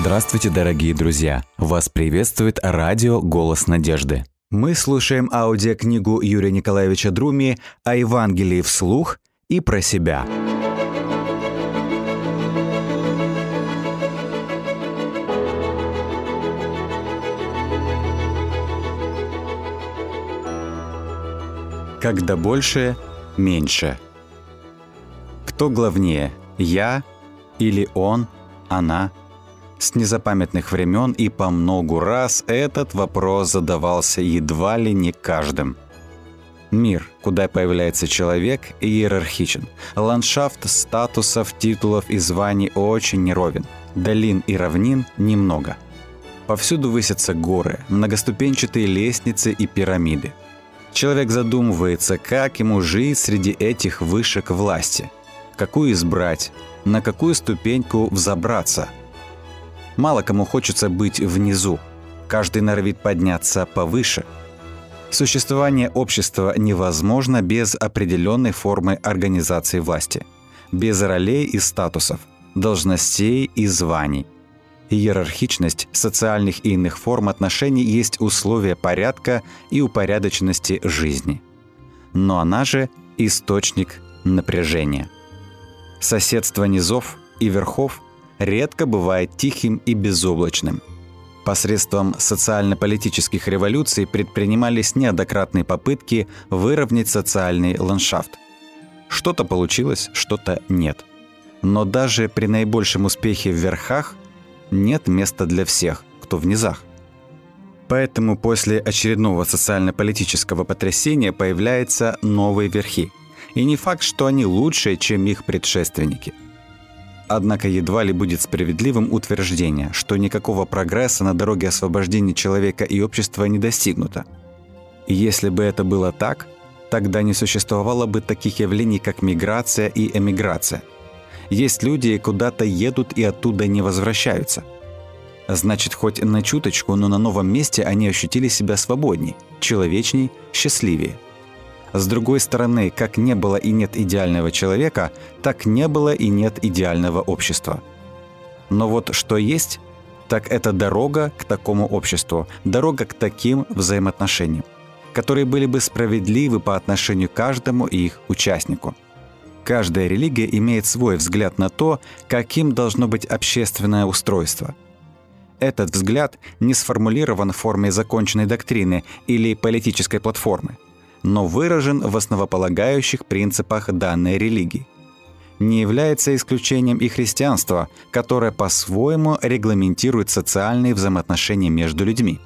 Здравствуйте, дорогие друзья! Вас приветствует радио «Голос надежды». Мы слушаем аудиокнигу Юрия Николаевича Друми о Евангелии вслух и про себя. Когда больше, меньше. Кто главнее, я или он, она – с незапамятных времен и по многу раз этот вопрос задавался едва ли не каждым. Мир, куда появляется человек, иерархичен. Ландшафт статусов, титулов и званий очень неровен. Долин и равнин немного. Повсюду высятся горы, многоступенчатые лестницы и пирамиды. Человек задумывается, как ему жить среди этих вышек власти. Какую избрать, на какую ступеньку взобраться – Мало кому хочется быть внизу. Каждый норовит подняться повыше. Существование общества невозможно без определенной формы организации власти, без ролей и статусов, должностей и званий. Иерархичность социальных и иных форм отношений есть условие порядка и упорядоченности жизни. Но она же источник напряжения. Соседство низов и верхов – редко бывает тихим и безоблачным. Посредством социально-политических революций предпринимались неоднократные попытки выровнять социальный ландшафт. Что-то получилось, что-то нет. Но даже при наибольшем успехе в верхах нет места для всех, кто в низах. Поэтому после очередного социально-политического потрясения появляются новые верхи. И не факт, что они лучше, чем их предшественники – Однако едва ли будет справедливым утверждение, что никакого прогресса на дороге освобождения человека и общества не достигнуто. И если бы это было так, тогда не существовало бы таких явлений, как миграция и эмиграция. Есть люди, куда-то едут и оттуда не возвращаются. Значит, хоть на чуточку, но на новом месте они ощутили себя свободней, человечней, счастливее – с другой стороны, как не было и нет идеального человека, так не было и нет идеального общества. Но вот что есть, так это дорога к такому обществу, дорога к таким взаимоотношениям, которые были бы справедливы по отношению к каждому их участнику. Каждая религия имеет свой взгляд на то, каким должно быть общественное устройство. Этот взгляд не сформулирован в форме законченной доктрины или политической платформы – но выражен в основополагающих принципах данной религии. Не является исключением и христианство, которое по-своему регламентирует социальные взаимоотношения между людьми.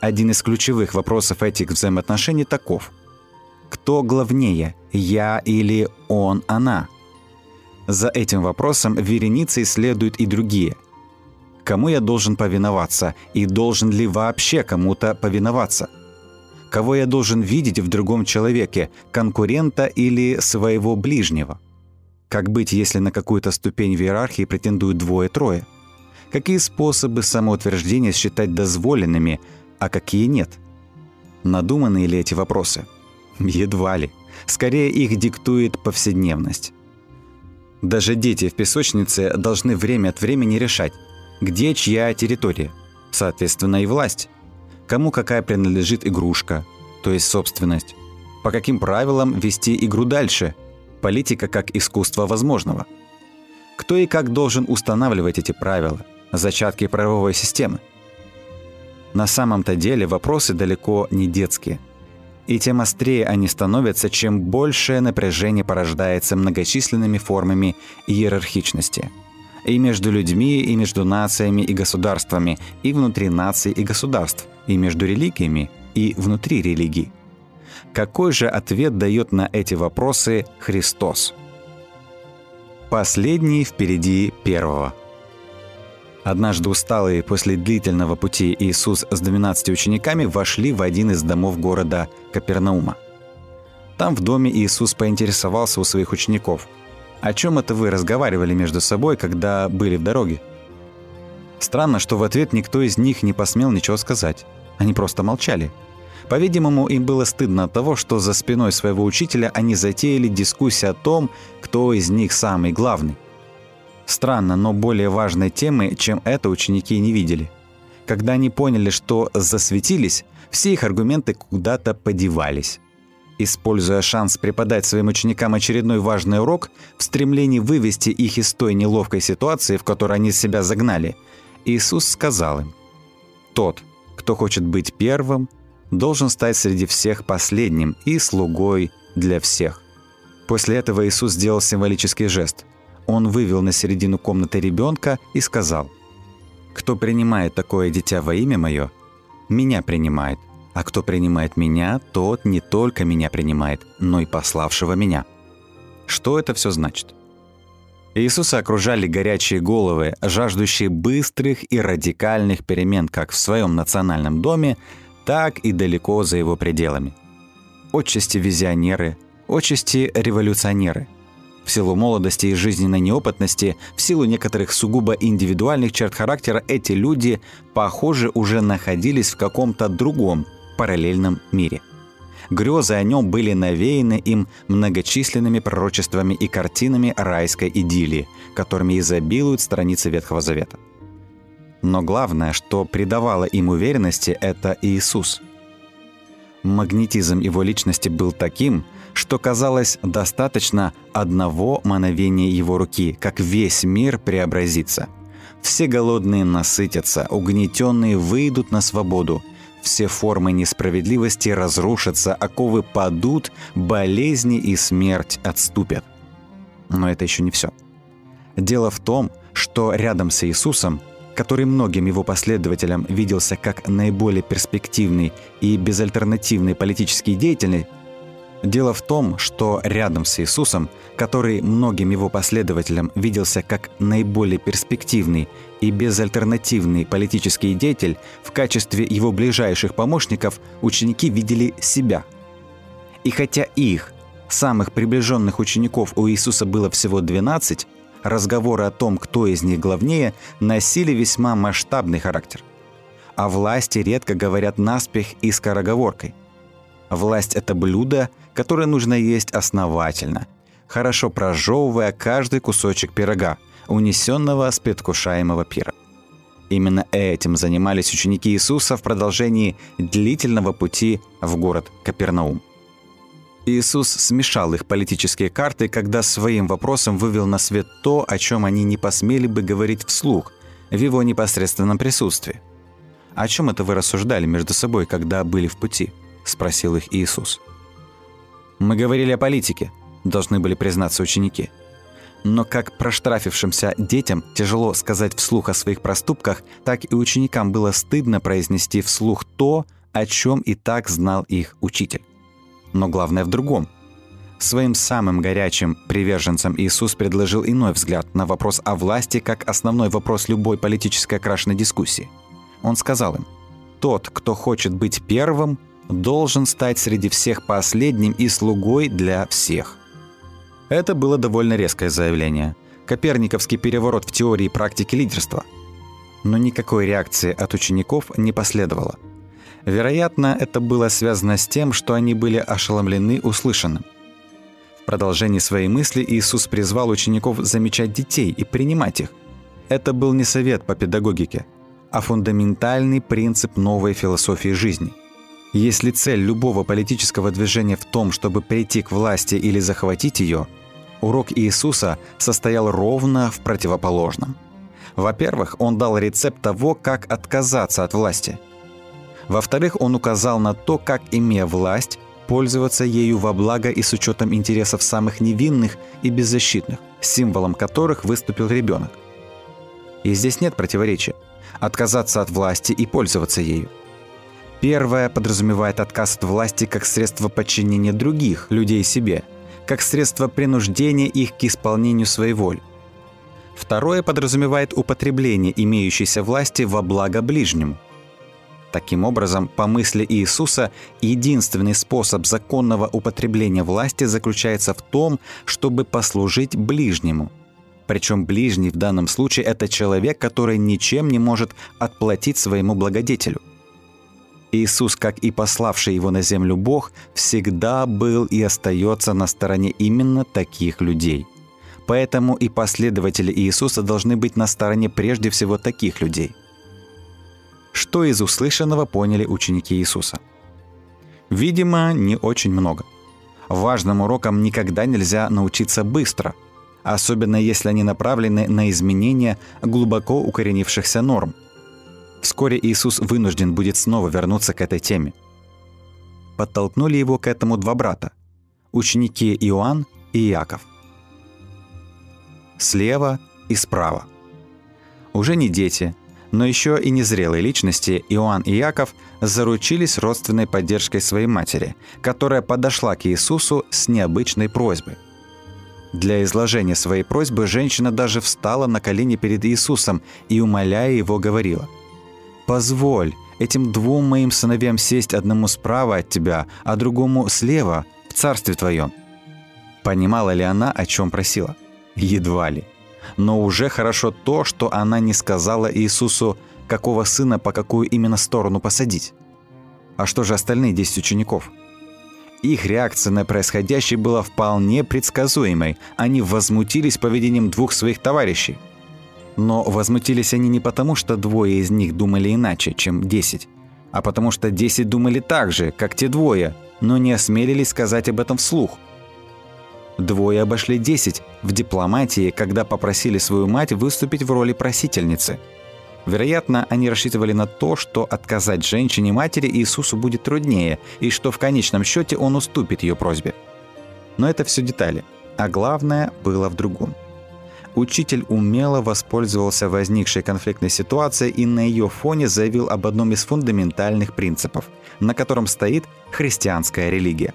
Один из ключевых вопросов этих взаимоотношений таков. Кто главнее, я или он, она? За этим вопросом вереницей следуют и другие. Кому я должен повиноваться и должен ли вообще кому-то повиноваться – Кого я должен видеть в другом человеке, конкурента или своего ближнего? Как быть, если на какую-то ступень в иерархии претендуют двое-трое? Какие способы самоутверждения считать дозволенными, а какие нет? Надуманы ли эти вопросы? Едва ли. Скорее их диктует повседневность. Даже дети в песочнице должны время от времени решать, где чья территория, соответственно и власть кому какая принадлежит игрушка, то есть собственность, по каким правилам вести игру дальше, политика как искусство возможного. Кто и как должен устанавливать эти правила, зачатки правовой системы. На самом-то деле вопросы далеко не детские. И тем острее они становятся, чем большее напряжение порождается многочисленными формами иерархичности – и между людьми, и между нациями и государствами, и внутри наций и государств, и между религиями, и внутри религий. Какой же ответ дает на эти вопросы Христос? Последний впереди первого. Однажды усталые после длительного пути Иисус с 12 учениками вошли в один из домов города Капернаума. Там в доме Иисус поинтересовался у своих учеников – о чем это вы разговаривали между собой, когда были в дороге? Странно, что в ответ никто из них не посмел ничего сказать. Они просто молчали. По-видимому, им было стыдно от того, что за спиной своего учителя они затеяли дискуссию о том, кто из них самый главный. Странно, но более важной темы, чем это, ученики не видели. Когда они поняли, что засветились, все их аргументы куда-то подевались. Используя шанс преподать своим ученикам очередной важный урок, в стремлении вывести их из той неловкой ситуации, в которой они себя загнали, Иисус сказал им, «Тот, кто хочет быть первым, должен стать среди всех последним и слугой для всех». После этого Иисус сделал символический жест. Он вывел на середину комнаты ребенка и сказал, «Кто принимает такое дитя во имя Мое, меня принимает, а кто принимает меня, тот не только меня принимает, но и пославшего меня». Что это все значит? Иисуса окружали горячие головы, жаждущие быстрых и радикальных перемен как в своем национальном доме, так и далеко за его пределами. Отчасти визионеры, отчасти революционеры. В силу молодости и жизненной неопытности, в силу некоторых сугубо индивидуальных черт характера, эти люди, похоже, уже находились в каком-то другом, параллельном мире. Грезы о нем были навеяны им многочисленными пророчествами и картинами райской идиллии, которыми изобилуют страницы Ветхого Завета. Но главное, что придавало им уверенности, это Иисус. Магнетизм его личности был таким, что казалось достаточно одного мановения его руки, как весь мир преобразится. Все голодные насытятся, угнетенные выйдут на свободу, все формы несправедливости разрушатся, оковы падут, болезни и смерть отступят. Но это еще не все. Дело в том, что рядом с Иисусом, который многим его последователям виделся как наиболее перспективный и безальтернативный политический деятель, Дело в том, что рядом с Иисусом, который многим его последователям виделся как наиболее перспективный и безальтернативный политический деятель, в качестве его ближайших помощников ученики видели себя. И хотя их, самых приближенных учеников у Иисуса было всего 12, разговоры о том, кто из них главнее, носили весьма масштабный характер. О власти редко говорят наспех и скороговоркой. Власть – это блюдо – которое нужно есть основательно, хорошо прожевывая каждый кусочек пирога, унесенного с предвкушаемого пира. Именно этим занимались ученики Иисуса в продолжении длительного пути в город Капернаум. Иисус смешал их политические карты, когда своим вопросом вывел на свет то, о чем они не посмели бы говорить вслух, в его непосредственном присутствии. «О чем это вы рассуждали между собой, когда были в пути?» – спросил их Иисус. – мы говорили о политике, должны были признаться ученики. Но как проштрафившимся детям тяжело сказать вслух о своих проступках, так и ученикам было стыдно произнести вслух то, о чем и так знал их учитель. Но главное в другом. Своим самым горячим приверженцам Иисус предложил иной взгляд на вопрос о власти как основной вопрос любой политической окрашенной дискуссии. Он сказал им, «Тот, кто хочет быть первым, должен стать среди всех последним и слугой для всех. Это было довольно резкое заявление. Коперниковский переворот в теории и практике лидерства. Но никакой реакции от учеников не последовало. Вероятно, это было связано с тем, что они были ошеломлены услышанным. В продолжении своей мысли Иисус призвал учеников замечать детей и принимать их. Это был не совет по педагогике, а фундаментальный принцип новой философии жизни – если цель любого политического движения в том, чтобы прийти к власти или захватить ее, урок Иисуса состоял ровно в противоположном. Во-первых, он дал рецепт того, как отказаться от власти. Во-вторых, он указал на то, как, имея власть, пользоваться ею во благо и с учетом интересов самых невинных и беззащитных, символом которых выступил ребенок. И здесь нет противоречия. Отказаться от власти и пользоваться ею – Первое подразумевает отказ от власти как средство подчинения других людей себе, как средство принуждения их к исполнению своей воли. Второе подразумевает употребление имеющейся власти во благо ближнему. Таким образом, по мысли Иисуса, единственный способ законного употребления власти заключается в том, чтобы послужить ближнему. Причем ближний в данном случае – это человек, который ничем не может отплатить своему благодетелю – Иисус, как и пославший его на землю Бог, всегда был и остается на стороне именно таких людей. Поэтому и последователи Иисуса должны быть на стороне прежде всего таких людей. Что из услышанного поняли ученики Иисуса? Видимо, не очень много. Важным урокам никогда нельзя научиться быстро, особенно если они направлены на изменение глубоко укоренившихся норм. Вскоре Иисус вынужден будет снова вернуться к этой теме. Подтолкнули его к этому два брата – ученики Иоанн и Иаков. Слева и справа. Уже не дети, но еще и незрелые личности Иоанн и Иаков заручились родственной поддержкой своей матери, которая подошла к Иисусу с необычной просьбой. Для изложения своей просьбы женщина даже встала на колени перед Иисусом и, умоляя его, говорила «Позволь этим двум моим сыновьям сесть одному справа от тебя, а другому слева, в царстве твоем». Понимала ли она, о чем просила? Едва ли. Но уже хорошо то, что она не сказала Иисусу, какого сына по какую именно сторону посадить. А что же остальные 10 учеников? Их реакция на происходящее была вполне предсказуемой. Они возмутились поведением двух своих товарищей. Но возмутились они не потому, что двое из них думали иначе, чем 10, а потому что 10 думали так же, как те двое, но не осмелились сказать об этом вслух. Двое обошли 10 в дипломатии, когда попросили свою мать выступить в роли просительницы. Вероятно, они рассчитывали на то, что отказать женщине-матери Иисусу будет труднее, и что в конечном счете он уступит ее просьбе. Но это все детали, а главное было в другом. Учитель умело воспользовался возникшей конфликтной ситуацией и на ее фоне заявил об одном из фундаментальных принципов, на котором стоит христианская религия.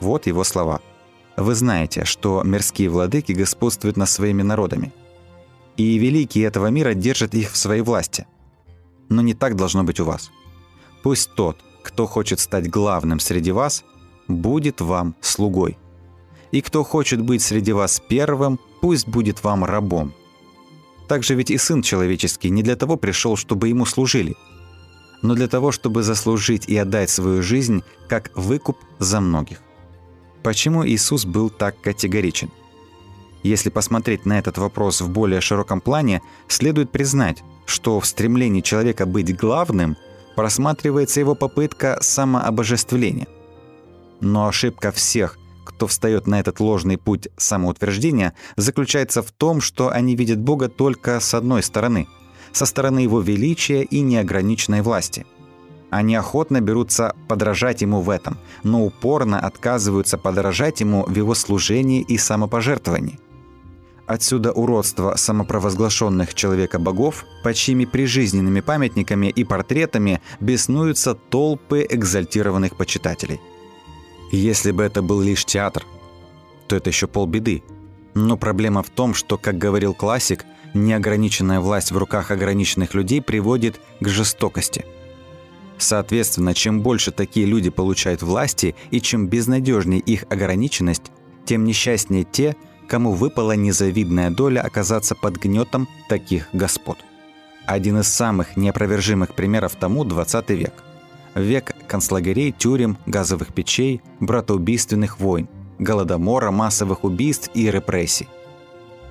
Вот его слова – вы знаете, что мирские владыки господствуют над своими народами. И великие этого мира держат их в своей власти. Но не так должно быть у вас. Пусть тот, кто хочет стать главным среди вас, будет вам слугой. И кто хочет быть среди вас первым, пусть будет вам рабом. Также ведь и Сын Человеческий не для того пришел, чтобы ему служили, но для того, чтобы заслужить и отдать свою жизнь как выкуп за многих. Почему Иисус был так категоричен? Если посмотреть на этот вопрос в более широком плане, следует признать, что в стремлении человека быть главным просматривается его попытка самообожествления. Но ошибка всех, кто встает на этот ложный путь самоутверждения, заключается в том, что они видят Бога только с одной стороны, со стороны Его величия и неограниченной власти – они охотно берутся подражать ему в этом, но упорно отказываются подражать ему в его служении и самопожертвовании. Отсюда уродство самопровозглашенных человека-богов, под чьими прижизненными памятниками и портретами беснуются толпы экзальтированных почитателей. Если бы это был лишь театр, то это еще полбеды. Но проблема в том, что, как говорил классик, неограниченная власть в руках ограниченных людей приводит к жестокости – Соответственно, чем больше такие люди получают власти и чем безнадежнее их ограниченность, тем несчастнее те, кому выпала незавидная доля оказаться под гнетом таких господ. Один из самых неопровержимых примеров тому – 20 век. Век концлагерей, тюрем, газовых печей, братоубийственных войн, голодомора, массовых убийств и репрессий.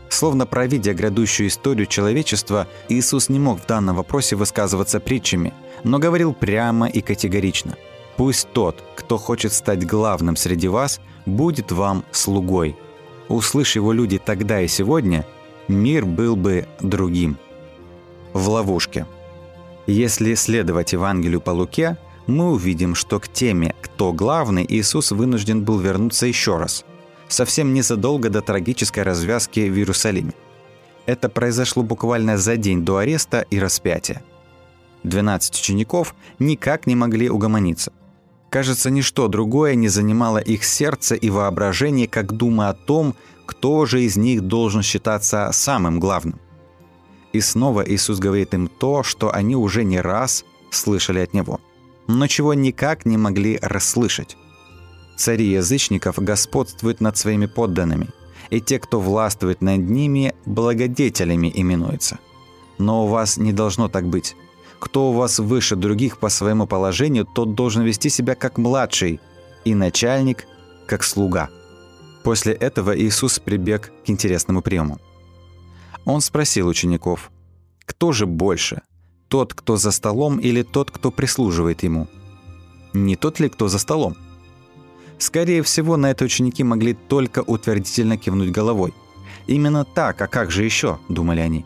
Словно провидя грядущую историю человечества, Иисус не мог в данном вопросе высказываться притчами – но говорил прямо и категорично. «Пусть тот, кто хочет стать главным среди вас, будет вам слугой». Услышь его люди тогда и сегодня, мир был бы другим. В ловушке. Если следовать Евангелию по Луке, мы увидим, что к теме «Кто главный» Иисус вынужден был вернуться еще раз, совсем незадолго до трагической развязки в Иерусалиме. Это произошло буквально за день до ареста и распятия. 12 учеников никак не могли угомониться. Кажется, ничто другое не занимало их сердце и воображение, как дума о том, кто же из них должен считаться самым главным. И снова Иисус говорит им то, что они уже не раз слышали от Него, но чего никак не могли расслышать. Цари язычников господствуют над своими подданными, и те, кто властвует над ними, благодетелями именуются. Но у вас не должно так быть. Кто у вас выше других по своему положению, тот должен вести себя как младший, и начальник как слуга. После этого Иисус прибег к интересному приему. Он спросил учеников, кто же больше, тот, кто за столом или тот, кто прислуживает ему? Не тот ли, кто за столом? Скорее всего, на это ученики могли только утвердительно кивнуть головой. Именно так, а как же еще, думали они.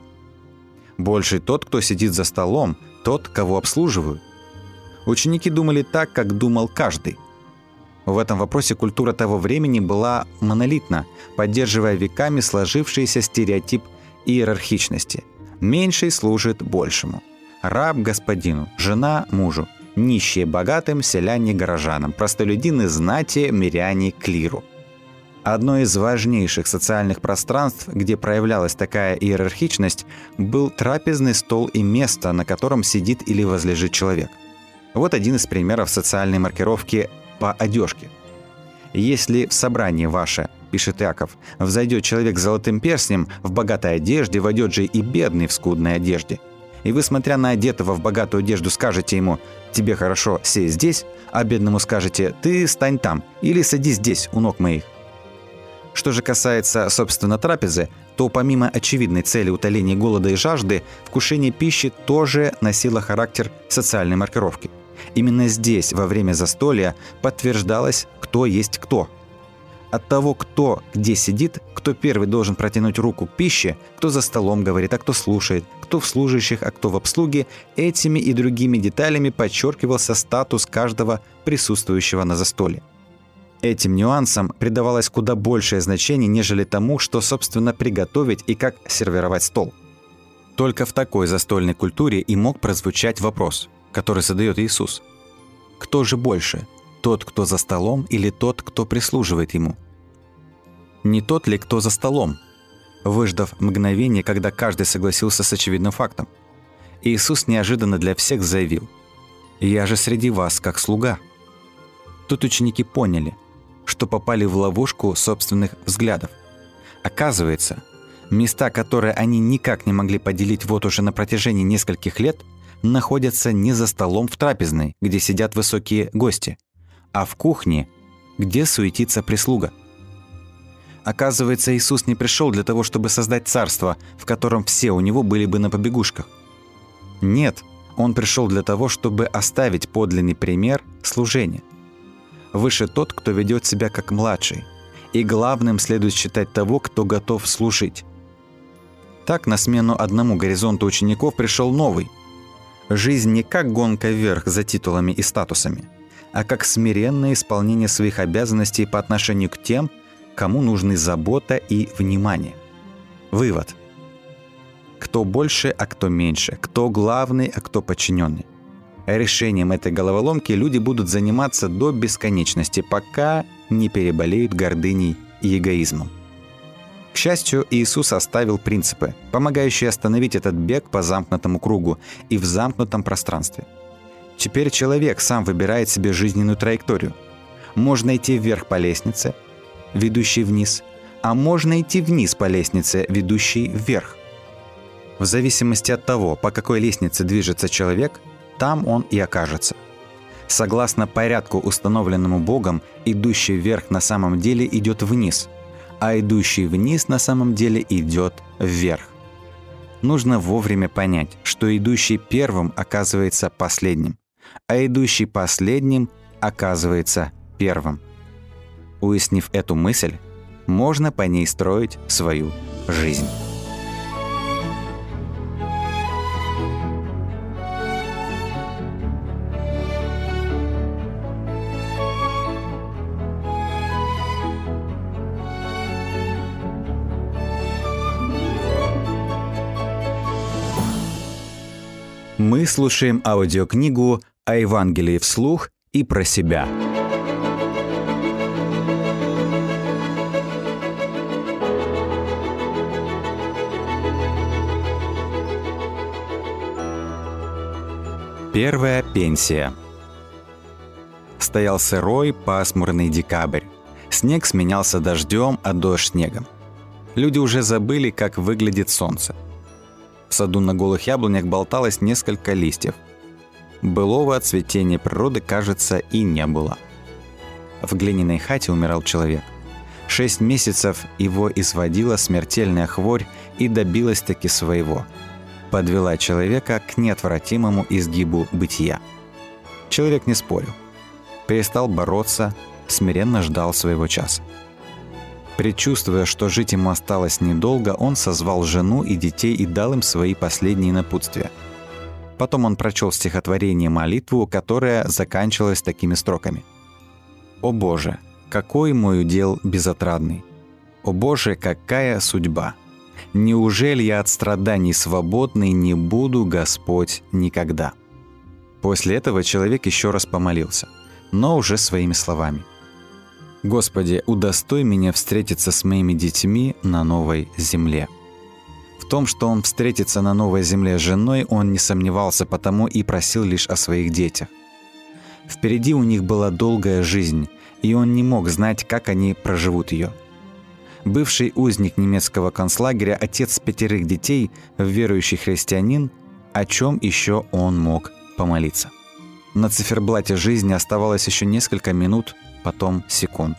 Больше тот, кто сидит за столом, тот, кого обслуживают. Ученики думали так, как думал каждый. В этом вопросе культура того времени была монолитна, поддерживая веками сложившийся стереотип иерархичности. Меньший служит большему. Раб господину, жена мужу, нищие богатым, селяне горожанам, простолюдины знати, миряне клиру. Одно из важнейших социальных пространств, где проявлялась такая иерархичность, был трапезный стол и место, на котором сидит или возлежит человек. Вот один из примеров социальной маркировки по одежке. Если в собрании ваше, пишет Яков, взойдет человек с золотым перстнем, в богатой одежде, войдет же и бедный в скудной одежде. И вы, смотря на одетого в богатую одежду, скажете ему «тебе хорошо, сей здесь», а бедному скажете «ты стань там» или «садись здесь, у ног моих». Что же касается, собственно, трапезы, то помимо очевидной цели утоления голода и жажды, вкушение пищи тоже носило характер социальной маркировки – Именно здесь, во время застолья, подтверждалось, кто есть кто. От того, кто где сидит, кто первый должен протянуть руку к пище, кто за столом говорит, а кто слушает, кто в служащих, а кто в обслуге, этими и другими деталями подчеркивался статус каждого присутствующего на застолье. Этим нюансам придавалось куда большее значение, нежели тому, что, собственно, приготовить и как сервировать стол. Только в такой застольной культуре и мог прозвучать вопрос – который задает Иисус. Кто же больше, тот, кто за столом, или тот, кто прислуживает ему? Не тот ли, кто за столом? Выждав мгновение, когда каждый согласился с очевидным фактом, Иисус неожиданно для всех заявил «Я же среди вас, как слуга». Тут ученики поняли, что попали в ловушку собственных взглядов. Оказывается, места, которые они никак не могли поделить вот уже на протяжении нескольких лет – находятся не за столом в трапезной, где сидят высокие гости, а в кухне, где суетится прислуга. Оказывается, Иисус не пришел для того, чтобы создать царство, в котором все у него были бы на побегушках. Нет, он пришел для того, чтобы оставить подлинный пример служения. Выше тот, кто ведет себя как младший, и главным следует считать того, кто готов служить. Так на смену одному горизонту учеников пришел новый – Жизнь не как гонка вверх за титулами и статусами, а как смиренное исполнение своих обязанностей по отношению к тем, кому нужны забота и внимание. Вывод. Кто больше, а кто меньше, кто главный, а кто подчиненный. Решением этой головоломки люди будут заниматься до бесконечности, пока не переболеют гордыней и эгоизмом. К счастью, Иисус оставил принципы, помогающие остановить этот бег по замкнутому кругу и в замкнутом пространстве. Теперь человек сам выбирает себе жизненную траекторию. Можно идти вверх по лестнице, ведущей вниз, а можно идти вниз по лестнице, ведущей вверх. В зависимости от того, по какой лестнице движется человек, там он и окажется. Согласно порядку, установленному Богом, идущий вверх на самом деле идет вниз – а идущий вниз на самом деле идет вверх. Нужно вовремя понять, что идущий первым оказывается последним, а идущий последним оказывается первым. Уяснив эту мысль, можно по ней строить свою жизнь. Мы слушаем аудиокнигу о Евангелии вслух и про себя. Первая пенсия. Стоял сырой, пасмурный декабрь. Снег сменялся дождем, а дождь снегом. Люди уже забыли, как выглядит солнце. В саду на голых яблонях болталось несколько листьев. Былого цветения природы, кажется, и не было. В глиняной хате умирал человек. Шесть месяцев его изводила смертельная хворь и добилась таки своего. Подвела человека к неотвратимому изгибу бытия. Человек не спорил. Перестал бороться, смиренно ждал своего часа. Предчувствуя, что жить ему осталось недолго, он созвал жену и детей и дал им свои последние напутствия. Потом он прочел стихотворение молитву, которая заканчивалась такими строками. «О Боже, какой мой удел безотрадный! О Боже, какая судьба! Неужели я от страданий свободный не буду, Господь, никогда?» После этого человек еще раз помолился, но уже своими словами – Господи, удостой меня встретиться с моими детьми на новой земле. В том, что он встретится на новой земле с женой, он не сомневался, потому и просил лишь о своих детях. Впереди у них была долгая жизнь, и он не мог знать, как они проживут ее. Бывший узник немецкого концлагеря, отец пятерых детей, верующий христианин, о чем еще он мог помолиться. На циферблате жизни оставалось еще несколько минут, потом секунд.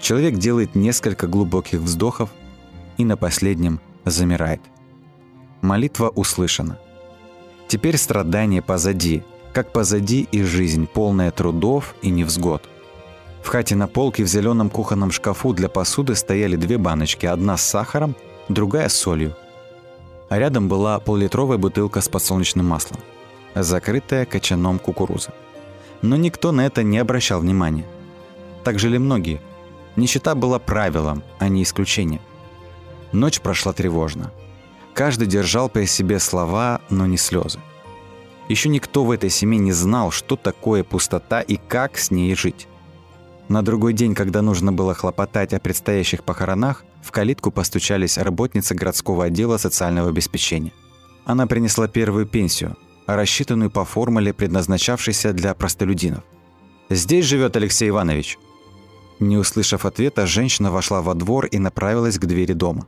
Человек делает несколько глубоких вздохов и на последнем замирает. Молитва услышана. Теперь страдание позади, как позади и жизнь, полная трудов и невзгод. В хате на полке в зеленом кухонном шкафу для посуды стояли две баночки, одна с сахаром, другая с солью. А рядом была поллитровая бутылка с подсолнечным маслом, закрытая кочаном кукурузы. Но никто на это не обращал внимания. Так жили многие. Нищета была правилом, а не исключением. Ночь прошла тревожно. Каждый держал при себе слова, но не слезы. Еще никто в этой семье не знал, что такое пустота и как с ней жить. На другой день, когда нужно было хлопотать о предстоящих похоронах, в калитку постучались работницы городского отдела социального обеспечения. Она принесла первую пенсию, рассчитанную по формуле, предназначавшейся для простолюдинов. «Здесь живет Алексей Иванович», не услышав ответа, женщина вошла во двор и направилась к двери дома.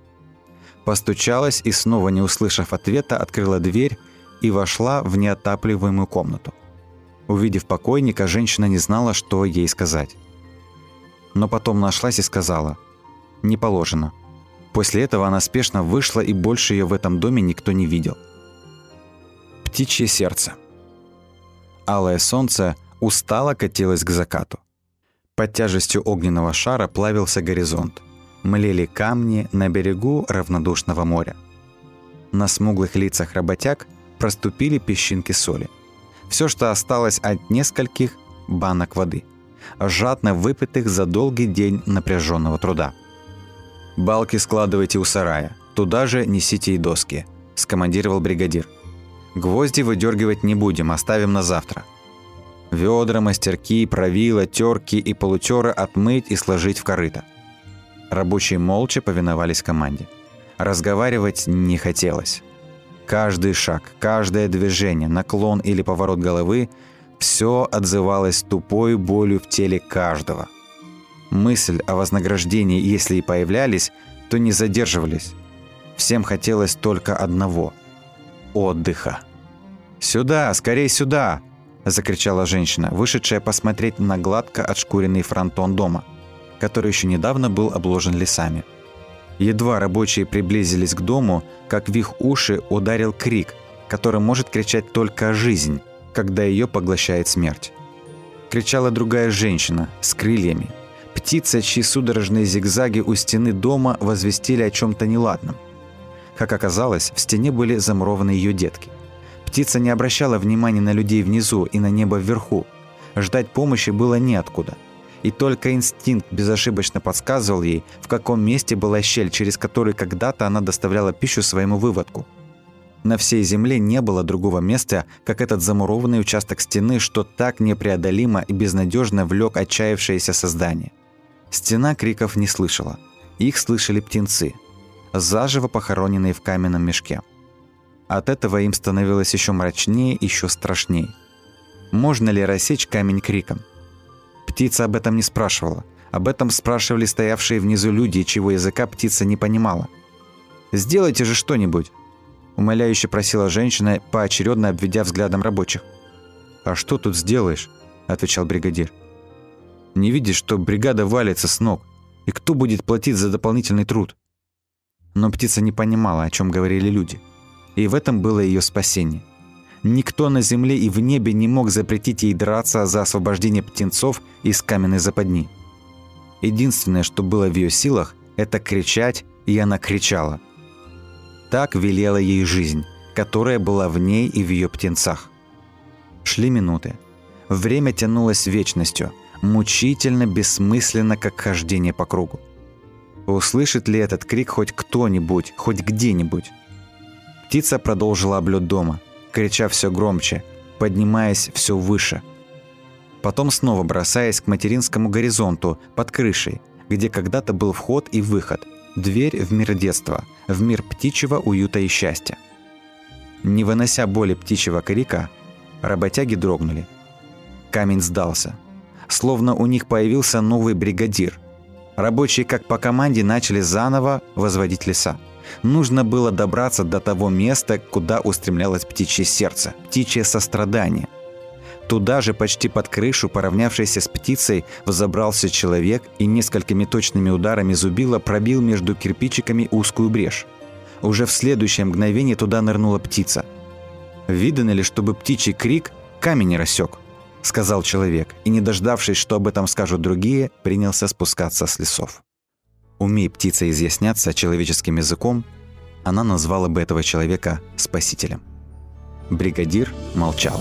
Постучалась и, снова не услышав ответа, открыла дверь и вошла в неотапливаемую комнату. Увидев покойника, женщина не знала, что ей сказать. Но потом нашлась и сказала «Не положено». После этого она спешно вышла, и больше ее в этом доме никто не видел. Птичье сердце. Алое солнце устало катилось к закату. Под тяжестью огненного шара плавился горизонт. Млели камни на берегу равнодушного моря. На смуглых лицах работяг проступили песчинки соли. Все, что осталось от нескольких банок воды, жадно выпитых за долгий день напряженного труда. «Балки складывайте у сарая, туда же несите и доски», – скомандировал бригадир. «Гвозди выдергивать не будем, оставим на завтра. Ведра, мастерки, правила, терки и полутеры отмыть и сложить в корыто. Рабочие молча повиновались команде. Разговаривать не хотелось. Каждый шаг, каждое движение, наклон или поворот головы – все отзывалось тупой болью в теле каждого. Мысль о вознаграждении, если и появлялись, то не задерживались. Всем хотелось только одного – отдыха. «Сюда, скорей сюда!» закричала женщина, вышедшая посмотреть на гладко отшкуренный фронтон дома, который еще недавно был обложен лесами. Едва рабочие приблизились к дому, как в их уши ударил крик, который может кричать только жизнь, когда ее поглощает смерть. Кричала другая женщина с крыльями. Птица, чьи судорожные зигзаги у стены дома возвестили о чем-то неладном. Как оказалось, в стене были замурованы ее детки. Птица не обращала внимания на людей внизу и на небо вверху. Ждать помощи было неоткуда. И только инстинкт безошибочно подсказывал ей, в каком месте была щель, через которую когда-то она доставляла пищу своему выводку. На всей земле не было другого места, как этот замурованный участок стены, что так непреодолимо и безнадежно влек отчаявшееся создание. Стена криков не слышала. Их слышали птенцы, заживо похороненные в каменном мешке. От этого им становилось еще мрачнее, еще страшнее. Можно ли рассечь камень криком? Птица об этом не спрашивала. Об этом спрашивали стоявшие внизу люди, чего языка птица не понимала. «Сделайте же что-нибудь!» Умоляюще просила женщина, поочередно обведя взглядом рабочих. «А что тут сделаешь?» – отвечал бригадир. «Не видишь, что бригада валится с ног? И кто будет платить за дополнительный труд? Но птица не понимала, о чем говорили люди. И в этом было ее спасение. Никто на земле и в небе не мог запретить ей драться за освобождение птенцов из каменной западни. Единственное, что было в ее силах, это кричать, и она кричала. Так велела ей жизнь, которая была в ней и в ее птенцах. Шли минуты. Время тянулось вечностью, мучительно, бессмысленно, как хождение по кругу. Услышит ли этот крик хоть кто-нибудь, хоть где-нибудь? Птица продолжила облет дома, крича все громче, поднимаясь все выше. Потом снова бросаясь к материнскому горизонту под крышей, где когда-то был вход и выход, дверь в мир детства, в мир птичьего уюта и счастья. Не вынося боли птичьего крика, работяги дрогнули. Камень сдался. Словно у них появился новый бригадир. Рабочие, как по команде, начали заново возводить леса. Нужно было добраться до того места, куда устремлялось птичье сердце, птичье сострадание. Туда же, почти под крышу, поравнявшийся с птицей, взобрался человек и несколькими точными ударами зубила пробил между кирпичиками узкую брешь. Уже в следующее мгновение туда нырнула птица. «Видано ли, чтобы птичий крик камень рассек?» – сказал человек, и, не дождавшись, что об этом скажут другие, принялся спускаться с лесов. Умей птица изъясняться человеческим языком, она назвала бы этого человека спасителем. Бригадир молчал.